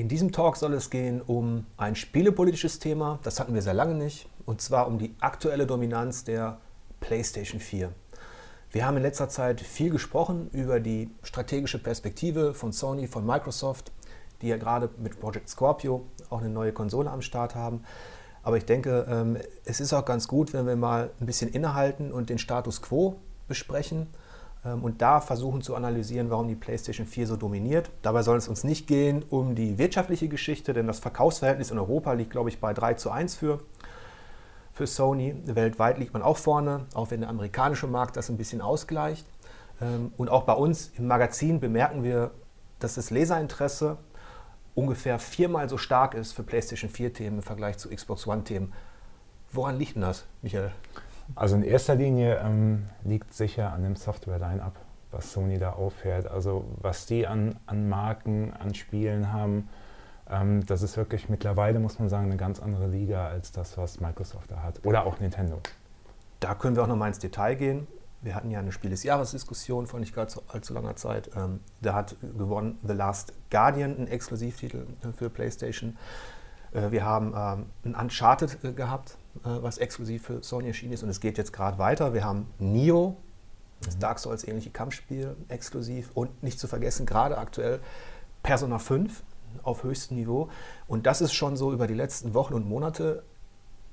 In diesem Talk soll es gehen um ein spielepolitisches Thema, das hatten wir sehr lange nicht, und zwar um die aktuelle Dominanz der PlayStation 4. Wir haben in letzter Zeit viel gesprochen über die strategische Perspektive von Sony, von Microsoft, die ja gerade mit Project Scorpio auch eine neue Konsole am Start haben. Aber ich denke, ähm, es ist auch ganz gut, wenn wir mal ein bisschen innehalten und den Status quo besprechen und da versuchen zu analysieren, warum die PlayStation 4 so dominiert. Dabei soll es uns nicht gehen um die wirtschaftliche Geschichte, denn das Verkaufsverhältnis in Europa liegt, glaube ich, bei 3 zu 1 für, für Sony. Weltweit liegt man auch vorne, auch wenn der amerikanische Markt das ein bisschen ausgleicht. Ähm, und auch bei uns im Magazin bemerken wir, dass das Leserinteresse ungefähr viermal so stark ist für PlayStation 4-Themen im Vergleich zu Xbox One-Themen. Woran liegt denn das, Michael? Also in erster Linie ähm, liegt sicher an dem Software-Line-Up, was Sony da auffährt. Also was die an, an Marken, an Spielen haben, ähm, das ist wirklich mittlerweile, muss man sagen, eine ganz andere Liga als das, was Microsoft da hat. Oder auch Nintendo. Da können wir auch nochmal ins Detail gehen. Wir hatten ja eine Spiel des Jahres-Diskussion vor nicht allzu, allzu langer Zeit. Ähm, da hat gewonnen The Last Guardian, ein Exklusivtitel für PlayStation. Äh, wir haben ähm, ein Uncharted äh, gehabt, äh, was exklusiv für Sony erschienen ist und es geht jetzt gerade weiter. Wir haben Nio, das mhm. Dark Souls ähnliche Kampfspiel, exklusiv und nicht zu vergessen, gerade aktuell Persona 5 auf höchstem Niveau. Und das ist schon so über die letzten Wochen und Monate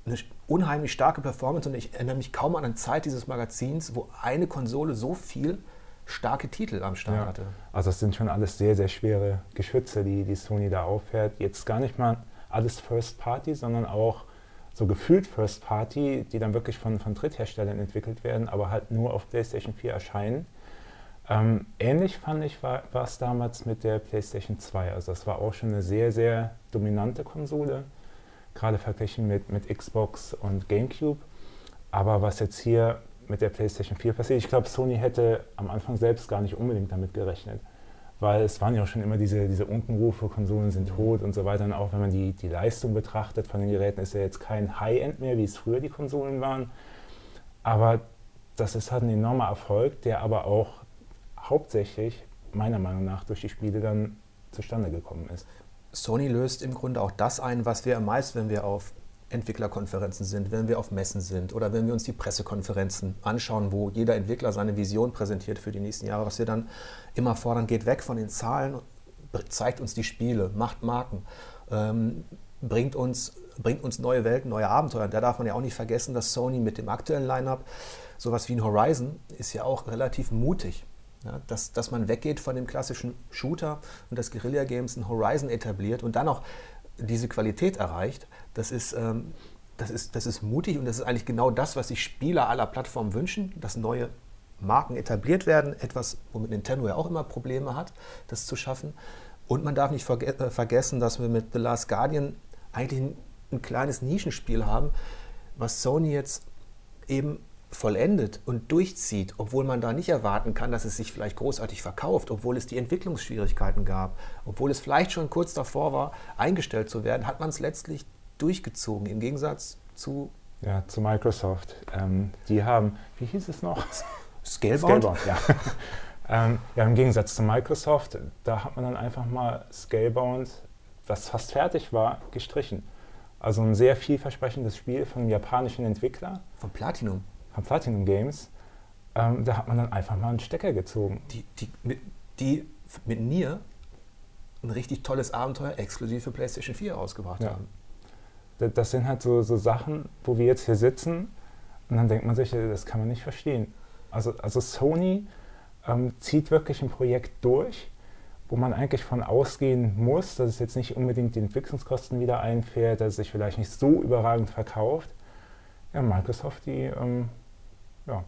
eine unheimlich starke Performance und ich erinnere mich kaum an eine Zeit dieses Magazins, wo eine Konsole so viel starke Titel am Start ja. hatte. Also das sind schon alles sehr, sehr schwere Geschütze, die, die Sony da auffährt. Jetzt gar nicht mal alles First Party, sondern auch so gefühlt First Party, die dann wirklich von, von Drittherstellern entwickelt werden, aber halt nur auf PlayStation 4 erscheinen. Ähm, ähnlich fand ich war, es damals mit der PlayStation 2. Also das war auch schon eine sehr, sehr dominante Konsole, gerade verglichen mit, mit Xbox und GameCube. Aber was jetzt hier mit der PlayStation 4 passiert, ich glaube, Sony hätte am Anfang selbst gar nicht unbedingt damit gerechnet weil es waren ja auch schon immer diese, diese Unkenrufe, Konsolen sind tot und so weiter. Und auch wenn man die, die Leistung betrachtet von den Geräten, ist ja jetzt kein High-End mehr, wie es früher die Konsolen waren. Aber das ist halt ein enormer Erfolg, der aber auch hauptsächlich meiner Meinung nach durch die Spiele dann zustande gekommen ist. Sony löst im Grunde auch das ein, was wir meist, wenn wir auf Entwicklerkonferenzen sind, wenn wir auf Messen sind oder wenn wir uns die Pressekonferenzen anschauen, wo jeder Entwickler seine Vision präsentiert für die nächsten Jahre, was wir dann immer fordern, geht weg von den Zahlen, zeigt uns die Spiele, macht Marken, ähm, bringt, uns, bringt uns neue Welten, neue Abenteuer. Da darf man ja auch nicht vergessen, dass Sony mit dem aktuellen Line-up, sowas wie ein Horizon, ist ja auch relativ mutig. Ja, dass, dass man weggeht von dem klassischen Shooter und das Guerilla Games ein Horizon etabliert und dann auch diese Qualität erreicht, das ist, ähm, das, ist, das ist mutig und das ist eigentlich genau das, was sich Spieler aller Plattformen wünschen, dass neue Marken etabliert werden, etwas, womit Nintendo ja auch immer Probleme hat, das zu schaffen. Und man darf nicht verge äh, vergessen, dass wir mit The Last Guardian eigentlich ein, ein kleines Nischenspiel haben, was Sony jetzt eben vollendet und durchzieht, obwohl man da nicht erwarten kann, dass es sich vielleicht großartig verkauft, obwohl es die Entwicklungsschwierigkeiten gab, obwohl es vielleicht schon kurz davor war, eingestellt zu werden, hat man es letztlich durchgezogen, im Gegensatz zu... Ja, zu Microsoft. Ähm, die haben, wie hieß es noch? Scalebound? Scalebound, ja. ähm, ja, im Gegensatz zu Microsoft, da hat man dann einfach mal Scalebound, das fast fertig war, gestrichen. Also ein sehr vielversprechendes Spiel von einem japanischen Entwickler. Von Platinum? Von Platinum Games, ähm, da hat man dann einfach mal einen Stecker gezogen. Die, die, mit, die mit Nier ein richtig tolles Abenteuer exklusiv für PlayStation 4 ausgebracht ja. haben. Das sind halt so, so Sachen, wo wir jetzt hier sitzen und dann denkt man sich, das kann man nicht verstehen. Also, also Sony ähm, zieht wirklich ein Projekt durch, wo man eigentlich von ausgehen muss, dass es jetzt nicht unbedingt die Entwicklungskosten wieder einfährt, dass es sich vielleicht nicht so überragend verkauft. Ja, Microsoft, die ähm, ja.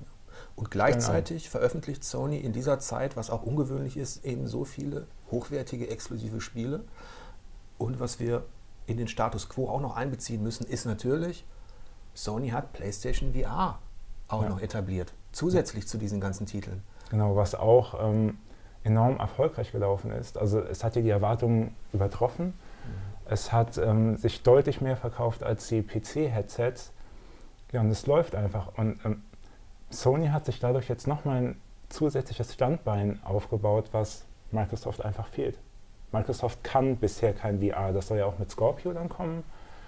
Und gleichzeitig veröffentlicht Sony in dieser Zeit, was auch ungewöhnlich ist, eben so viele hochwertige exklusive Spiele. Und was wir in den Status quo auch noch einbeziehen müssen, ist natürlich, Sony hat PlayStation VR auch ja. noch etabliert, zusätzlich zu diesen ganzen Titeln. Genau, was auch ähm, enorm erfolgreich gelaufen ist. Also es hat ja die Erwartungen übertroffen. Mhm. Es hat ähm, sich deutlich mehr verkauft als die PC-Headsets. Ja, und es läuft einfach. Und ähm, Sony hat sich dadurch jetzt nochmal ein zusätzliches Standbein aufgebaut, was Microsoft einfach fehlt. Microsoft kann bisher kein VR, das soll ja auch mit Scorpio dann kommen.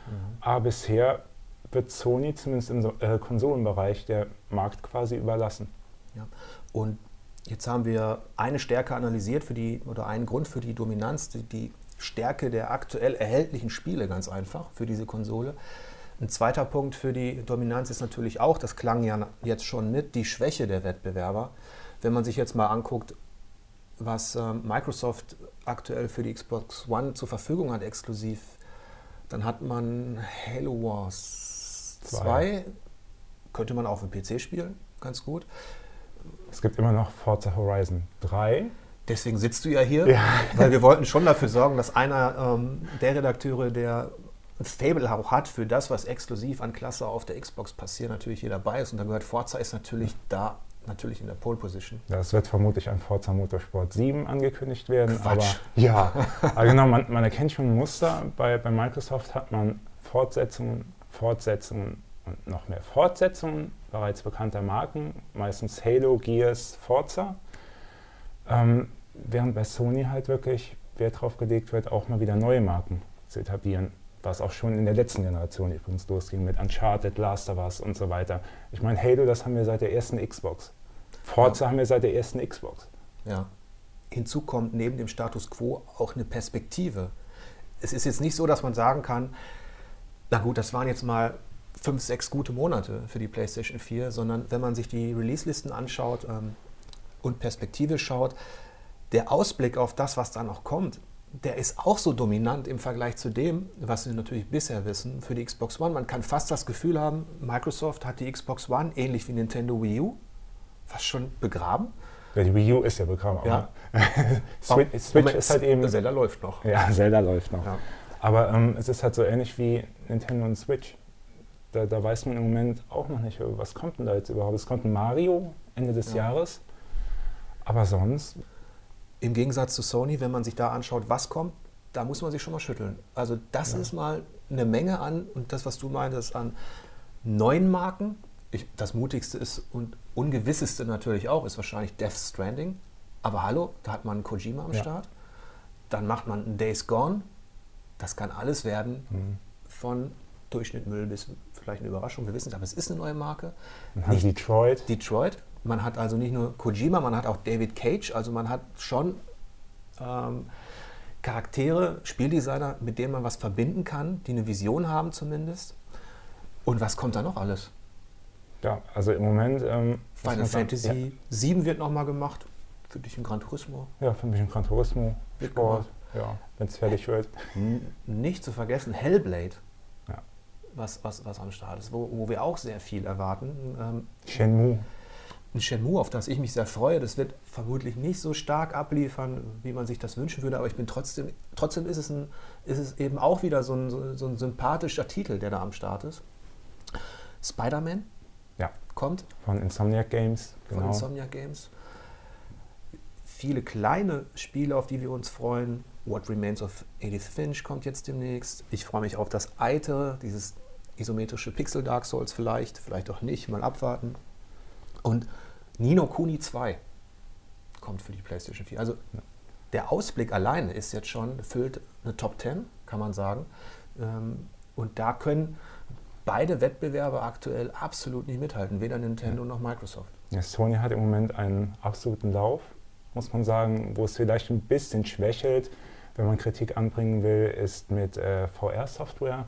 Mhm. Aber bisher wird Sony zumindest im äh, Konsolenbereich der Markt quasi überlassen. Ja. Und jetzt haben wir eine Stärke analysiert für die, oder einen Grund für die Dominanz, die, die Stärke der aktuell erhältlichen Spiele ganz einfach für diese Konsole. Ein zweiter Punkt für die Dominanz ist natürlich auch, das klang ja jetzt schon mit, die Schwäche der Wettbewerber. Wenn man sich jetzt mal anguckt, was äh, Microsoft aktuell für die Xbox One zur Verfügung hat, exklusiv, dann hat man Halo Wars 2, könnte man auf dem PC spielen, ganz gut. Es gibt immer noch Forza Horizon 3. Deswegen sitzt du ja hier, ja. weil wir wollten schon dafür sorgen, dass einer ähm, der Redakteure, der ein Fable auch hat für das, was exklusiv an Klasse auf der Xbox passiert, natürlich hier dabei ist. Und da gehört Forza ist natürlich da natürlich in der Pole Position. Ja, es wird vermutlich ein Forza Motorsport 7 angekündigt werden. Quatsch. Aber ja, aber genau, man, man, erkennt schon ein Muster. Bei, bei Microsoft hat man Fortsetzungen, Fortsetzungen und noch mehr Fortsetzungen bereits bekannter Marken, meistens Halo, Gears, Forza. Ähm, während bei Sony halt wirklich Wert drauf gelegt wird, auch mal wieder neue Marken zu etablieren was auch schon in der letzten Generation übrigens losging mit Uncharted, Last of Us und so weiter. Ich meine, Halo, das haben wir seit der ersten Xbox. Forza ja. haben wir seit der ersten Xbox. Ja. Hinzu kommt neben dem Status quo auch eine Perspektive. Es ist jetzt nicht so, dass man sagen kann, na gut, das waren jetzt mal fünf, sechs gute Monate für die PlayStation 4, sondern wenn man sich die Release-Listen anschaut ähm, und Perspektive schaut, der Ausblick auf das, was da noch kommt, der ist auch so dominant im Vergleich zu dem, was wir natürlich bisher wissen für die Xbox One. Man kann fast das Gefühl haben, Microsoft hat die Xbox One ähnlich wie Nintendo Wii U fast schon begraben. Ja, die Wii U ist ja begraben. Ja. Switch, Switch Moment, ist halt eben. Zelda läuft noch. Ja, Zelda läuft noch. Ja. Aber ähm, es ist halt so ähnlich wie Nintendo und Switch. Da, da, weiß man im Moment auch noch nicht, was kommt denn da jetzt überhaupt. Es kommt ein Mario Ende des ja. Jahres. Aber sonst im Gegensatz zu Sony, wenn man sich da anschaut, was kommt, da muss man sich schon mal schütteln. Also das ja. ist mal eine Menge an, und das, was du meintest, an neuen Marken. Ich, das mutigste ist und ungewisseste natürlich auch, ist wahrscheinlich Death Stranding. Aber hallo, da hat man einen Kojima am ja. Start. Dann macht man einen Days Gone. Das kann alles werden, mhm. von Durchschnitt Müll bis vielleicht eine Überraschung. Wir wissen es, aber es ist eine neue Marke. Nicht Detroit. Detroit, man hat also nicht nur Kojima, man hat auch David Cage, also man hat schon ähm, Charaktere, Spieldesigner, mit denen man was verbinden kann, die eine Vision haben zumindest. Und was kommt da noch alles? Ja, also im Moment. Ähm, Final Fantasy ja. 7 wird nochmal gemacht. Für dich ein Gran Turismo. Ja, für mich ein Gran Turismo. Sport. Ja, wenn es fertig wird. Nicht zu vergessen, Hellblade. Ja. Was, was, was am Start ist, wo, wo wir auch sehr viel erwarten. Ähm, Shenmue ein Shenmue, auf das ich mich sehr freue. Das wird vermutlich nicht so stark abliefern, wie man sich das wünschen würde, aber ich bin trotzdem, trotzdem ist es, ein, ist es eben auch wieder so ein, so, ein sympathischer Titel, der da am Start ist. Spider-Man ja. kommt. Von Insomniac Games, genau. Von Insomniac Games. Viele kleine Spiele, auf die wir uns freuen. What Remains of Edith Finch kommt jetzt demnächst. Ich freue mich auf das Eite, dieses isometrische Pixel Dark Souls vielleicht, vielleicht auch nicht, mal abwarten. Und Nino Kuni 2 kommt für die PlayStation 4. Also der Ausblick alleine ist jetzt schon, füllt eine Top 10, kann man sagen. Ähm, und da können beide Wettbewerber aktuell absolut nicht mithalten, weder Nintendo ja. noch Microsoft. Ja, Sony hat im Moment einen absoluten Lauf, muss man sagen, wo es vielleicht ein bisschen schwächelt, wenn man Kritik anbringen will, ist mit äh, VR-Software.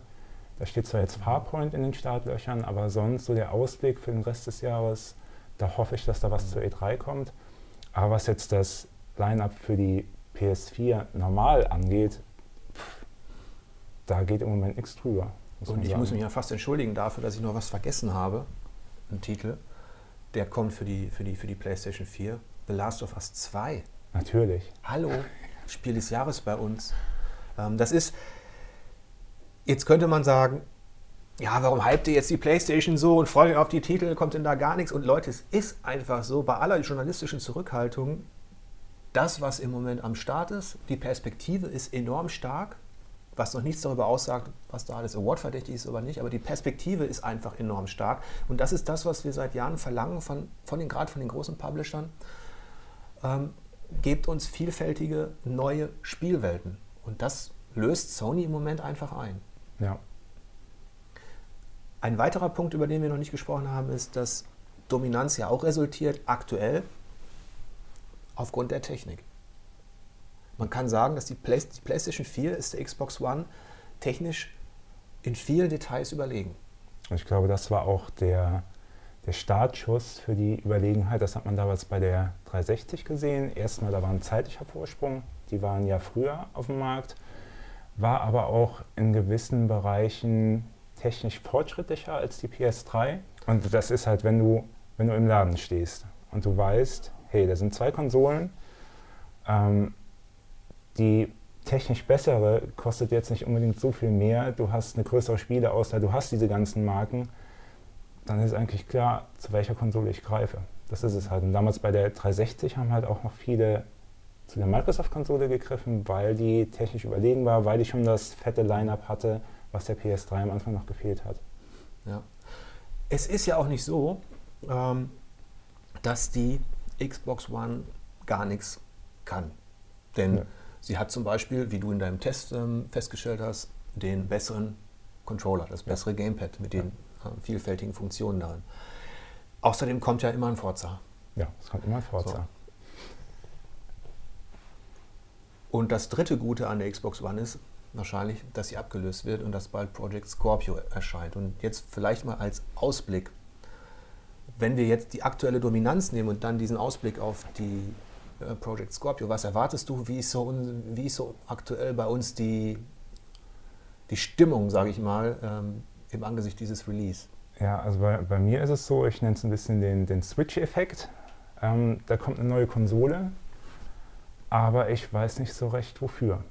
Da steht zwar jetzt Farpoint in den Startlöchern, aber sonst so der Ausblick für den Rest des Jahres da hoffe ich, dass da was mhm. zur E3 kommt. Aber was jetzt das Line-up für die PS4 normal angeht, pff, da geht im Moment nichts drüber. Und ich sagen. muss mich ja fast entschuldigen dafür, dass ich noch was vergessen habe. Ein Titel, der kommt für die, für die, für die PlayStation 4. The Last of Us 2. Natürlich. Hallo, Spiel des Jahres bei uns. Ähm, das ist, jetzt könnte man sagen, ja, warum hypt ihr jetzt die Playstation so und freut euch auf die Titel, kommt denn da gar nichts? Und Leute, es ist einfach so, bei aller journalistischen Zurückhaltung, das, was im Moment am Start ist, die Perspektive ist enorm stark, was noch nichts darüber aussagt, was da alles awardverdächtig ist oder nicht, aber die Perspektive ist einfach enorm stark. Und das ist das, was wir seit Jahren verlangen, von, von den, gerade von den großen Publishern. Ähm, gebt uns vielfältige neue Spielwelten. Und das löst Sony im Moment einfach ein. Ja. Ein weiterer Punkt, über den wir noch nicht gesprochen haben, ist, dass Dominanz ja auch resultiert aktuell aufgrund der Technik. Man kann sagen, dass die, Play die PlayStation 4 ist der Xbox One technisch in vielen Details überlegen. Ich glaube, das war auch der, der Startschuss für die Überlegenheit. Das hat man damals bei der 360 gesehen. Erstmal, da war ein zeitlicher Vorsprung. Die waren ja früher auf dem Markt, war aber auch in gewissen Bereichen technisch fortschrittlicher als die PS3. Und das ist halt, wenn du, wenn du im Laden stehst und du weißt, hey, da sind zwei Konsolen, ähm, die technisch bessere kostet jetzt nicht unbedingt so viel mehr, du hast eine größere Spieleauswahl, du hast diese ganzen Marken, dann ist eigentlich klar, zu welcher Konsole ich greife. Das ist es halt. Und damals bei der 360 haben halt auch noch viele zu der Microsoft-Konsole gegriffen, weil die technisch überlegen war, weil die schon das fette Line-up hatte, was der PS3 am Anfang noch gefehlt hat. Ja. Es ist ja auch nicht so, ähm, dass die Xbox One gar nichts kann. Denn ja. sie hat zum Beispiel, wie du in deinem Test ähm, festgestellt hast, den besseren Controller, das bessere ja. Gamepad mit den äh, vielfältigen Funktionen darin. Außerdem kommt ja immer ein Forza. Ja, es kommt immer ein Forza. So. Und das dritte Gute an der Xbox One ist wahrscheinlich, dass sie abgelöst wird und dass bald Project Scorpio erscheint. Und jetzt vielleicht mal als Ausblick wenn wir jetzt die aktuelle Dominanz nehmen und dann diesen Ausblick auf die äh, Project Scorpio, was erwartest du? Wie ist so, wie ist so aktuell bei uns die, die Stimmung, sage ich mal, ähm, im Angesicht dieses Release? Ja, also bei, bei mir ist es so, ich nenne es ein bisschen den, den Switch-Effekt. Ähm, da kommt eine neue Konsole, aber ich weiß nicht so recht wofür.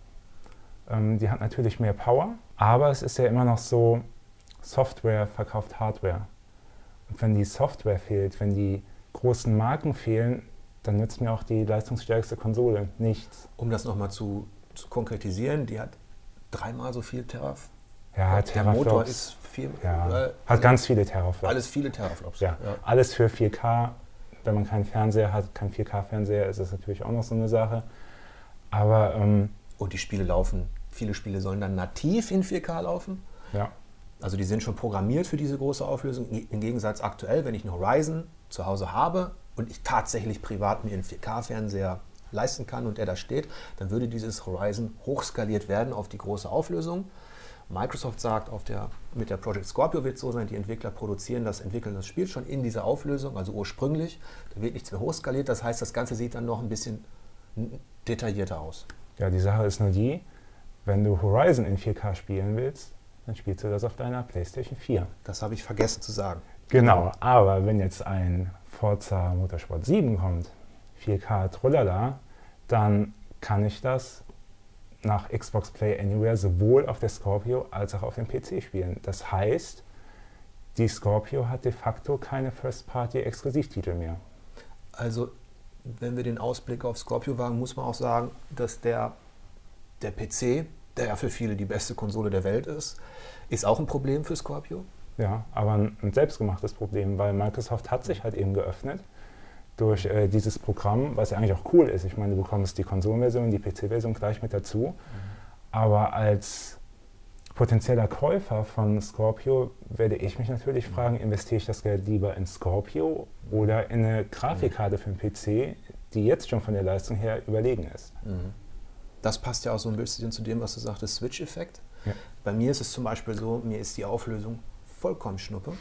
Ähm, die hat natürlich mehr Power, aber es ist ja immer noch so, Software verkauft Hardware wenn die Software fehlt, wenn die großen Marken fehlen, dann nützt mir auch die leistungsstärkste Konsole nichts. Um das nochmal zu, zu konkretisieren, die hat dreimal so viel Teraf. Ja, der. Motor ist viel. Ja, äh, hat ganz viele Teraflops. Alles viele Teraflops. Ja. ja. Alles für 4K. Wenn man keinen Fernseher hat, keinen 4K-Fernseher, ist das natürlich auch noch so eine Sache. Aber. Ähm, Und die Spiele laufen, viele Spiele sollen dann nativ in 4K laufen. Ja. Also die sind schon programmiert für diese große Auflösung. Im Gegensatz aktuell, wenn ich einen Horizon zu Hause habe und ich tatsächlich privat mir einen 4K-Fernseher leisten kann und der da steht, dann würde dieses Horizon hochskaliert werden auf die große Auflösung. Microsoft sagt, der, mit der Project Scorpio wird es so sein, die Entwickler produzieren das, entwickeln das Spiel schon in dieser Auflösung, also ursprünglich. Da wird nichts mehr hochskaliert, das heißt, das Ganze sieht dann noch ein bisschen detaillierter aus. Ja, die Sache ist nur die, wenn du Horizon in 4K spielen willst, dann spielst du das auf deiner PlayStation 4. Das habe ich vergessen zu sagen. Genau, aber wenn jetzt ein Forza Motorsport 7 kommt, 4K Trullala, dann kann ich das nach Xbox Play Anywhere sowohl auf der Scorpio als auch auf dem PC spielen. Das heißt, die Scorpio hat de facto keine First-Party-Exklusivtitel mehr. Also, wenn wir den Ausblick auf Scorpio wagen, muss man auch sagen, dass der, der PC der ja für viele die beste Konsole der Welt ist, ist auch ein Problem für Scorpio. Ja, aber ein, ein selbstgemachtes Problem, weil Microsoft hat sich halt eben geöffnet durch äh, dieses Programm, was ja eigentlich auch cool ist. Ich meine, du bekommst die Konsolenversion, die PC-Version gleich mit dazu. Mhm. Aber als potenzieller Käufer von Scorpio werde ich mich natürlich fragen, investiere ich das Geld lieber in Scorpio oder in eine Grafikkarte für den PC, die jetzt schon von der Leistung her überlegen ist. Mhm das passt ja auch so ein bisschen zu dem, was du sagtest, Switch-Effekt. Ja. Bei mir ist es zum Beispiel so, mir ist die Auflösung vollkommen schnuppe.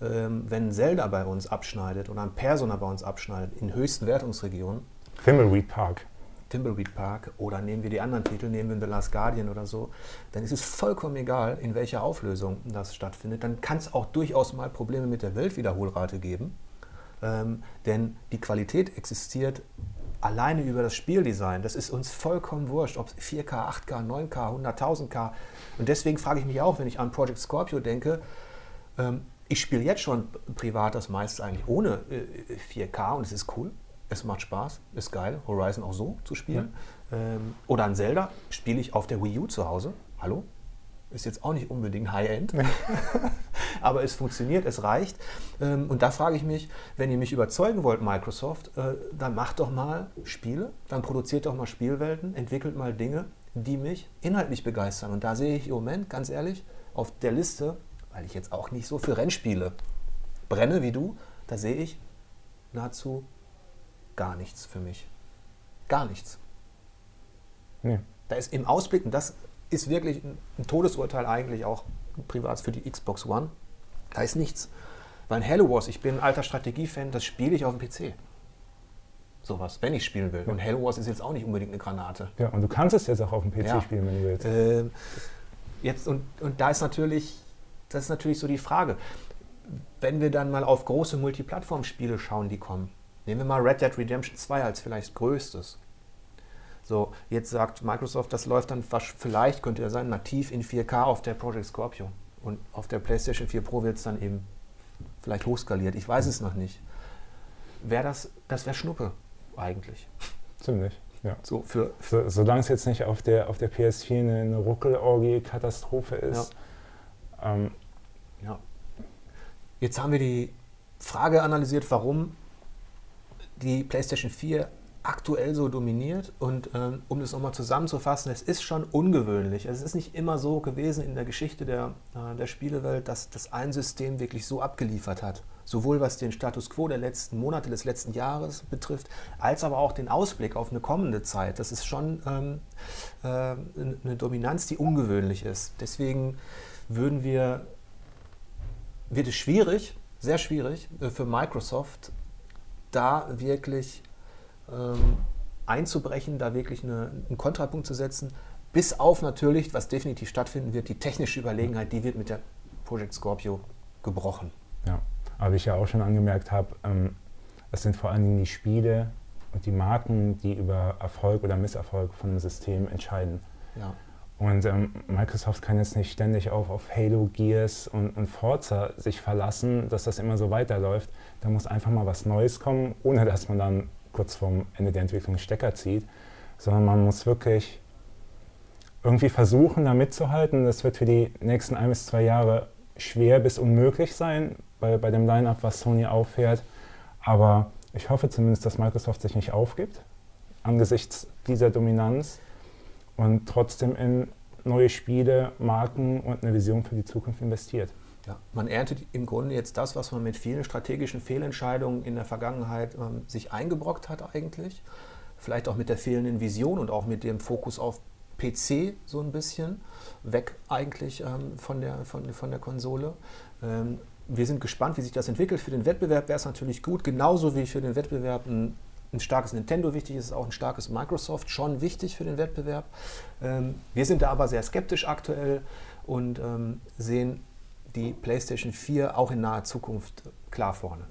Ähm, wenn Zelda bei uns abschneidet oder ein Persona bei uns abschneidet in höchsten Wertungsregionen. Thimbleweed Park. Thimbleweed Park oder nehmen wir die anderen Titel, nehmen wir The Last Guardian oder so, dann ist es vollkommen egal, in welcher Auflösung das stattfindet. Dann kann es auch durchaus mal Probleme mit der Weltwiederholrate geben. Ähm, denn die Qualität existiert alleine über das Spieldesign, das ist uns vollkommen wurscht, ob 4K, 8K, 9K, 100.000K. Und deswegen frage ich mich auch, wenn ich an Project Scorpio denke, ähm, ich spiele jetzt schon privat das meiste eigentlich ohne äh, 4K und es ist cool, es macht Spaß, ist geil, Horizon auch so zu spielen. Ja. Ähm, oder an Zelda spiele ich auf der Wii U zu Hause. Hallo? Ist jetzt auch nicht unbedingt High-End, aber es funktioniert, es reicht. Ähm, und da frage ich mich, wenn ihr mich überzeugen wollt, Microsoft, äh, dann macht doch mal Spiele, dann produziert doch mal Spielwelten, entwickelt mal Dinge, die mich inhaltlich begeistern. Und da sehe ich im Moment, ganz ehrlich, auf der Liste, weil ich jetzt auch nicht so für Rennspiele brenne wie du, da sehe ich nahezu gar nichts für mich. Gar nichts. Nee. Da ist im Ausblick, und das ist wirklich ein Todesurteil eigentlich auch privat für die Xbox One, da ist nichts. Weil in Halo Wars, ich bin ein alter Strategiefan, das spiele ich auf dem PC. Sowas, wenn ich spielen will. Und Halo Wars ist jetzt auch nicht unbedingt eine Granate. Ja, und du kannst es jetzt auch auf dem PC ja. spielen, wenn du willst. Ähm, jetzt, und, und da ist natürlich, das ist natürlich so die Frage, wenn wir dann mal auf große Multiplattform-Spiele schauen, die kommen, nehmen wir mal Red Dead Redemption 2 als vielleicht größtes. So, jetzt sagt Microsoft, das läuft dann vielleicht, könnte ja sein, nativ in 4K auf der Project Scorpio. Und auf der PlayStation 4 Pro wird es dann eben vielleicht hochskaliert. Ich weiß es noch nicht. Wäre das, das wäre Schnuppe eigentlich. Ziemlich. Ja. So für, so, solange es jetzt nicht auf der, auf der PS4 eine, eine Ruckelorgie-Katastrophe ist. Ja. Ähm, ja. Jetzt haben wir die Frage analysiert, warum die PlayStation 4 aktuell so dominiert. Und ähm, um das nochmal zusammenzufassen, es ist schon ungewöhnlich. Es ist nicht immer so gewesen in der Geschichte der, äh, der Spielewelt, dass das ein System wirklich so abgeliefert hat. Sowohl was den Status quo der letzten Monate, des letzten Jahres betrifft, als aber auch den Ausblick auf eine kommende Zeit. Das ist schon ähm, äh, eine Dominanz, die ungewöhnlich ist. Deswegen würden wir, wird es schwierig, sehr schwierig äh, für Microsoft, da wirklich ähm, einzubrechen, da wirklich eine, einen Kontrapunkt zu setzen, bis auf natürlich, was definitiv stattfinden wird, die technische Überlegenheit, die wird mit der Project Scorpio gebrochen. Ja, aber wie ich ja auch schon angemerkt habe, ähm, es sind vor allen Dingen die Spiele und die Marken, die über Erfolg oder Misserfolg von einem System entscheiden. Ja. Und ähm, Microsoft kann jetzt nicht ständig auf, auf Halo, Gears und, und Forza sich verlassen, dass das immer so weiterläuft. Da muss einfach mal was Neues kommen, ohne dass man dann kurz vorm Ende der Entwicklung Stecker zieht, sondern man muss wirklich irgendwie versuchen, da mitzuhalten. Das wird für die nächsten ein bis zwei Jahre schwer bis unmöglich sein bei, bei dem Line-up, was Sony auffährt. Aber ich hoffe zumindest, dass Microsoft sich nicht aufgibt angesichts dieser Dominanz und trotzdem in neue Spiele, Marken und eine Vision für die Zukunft investiert. Ja, man erntet im Grunde jetzt das, was man mit vielen strategischen Fehlentscheidungen in der Vergangenheit ähm, sich eingebrockt hat eigentlich. Vielleicht auch mit der fehlenden Vision und auch mit dem Fokus auf PC so ein bisschen. Weg eigentlich ähm, von, der, von, von der Konsole. Ähm, wir sind gespannt, wie sich das entwickelt. Für den Wettbewerb wäre es natürlich gut, genauso wie für den Wettbewerb ein, ein, starkes Nintendo wichtig ist, auch ein starkes Microsoft schon wichtig für den Wettbewerb. Ähm, wir sind da aber sehr skeptisch aktuell und ähm, sehen die PlayStation 4 auch in naher Zukunft klar vorne.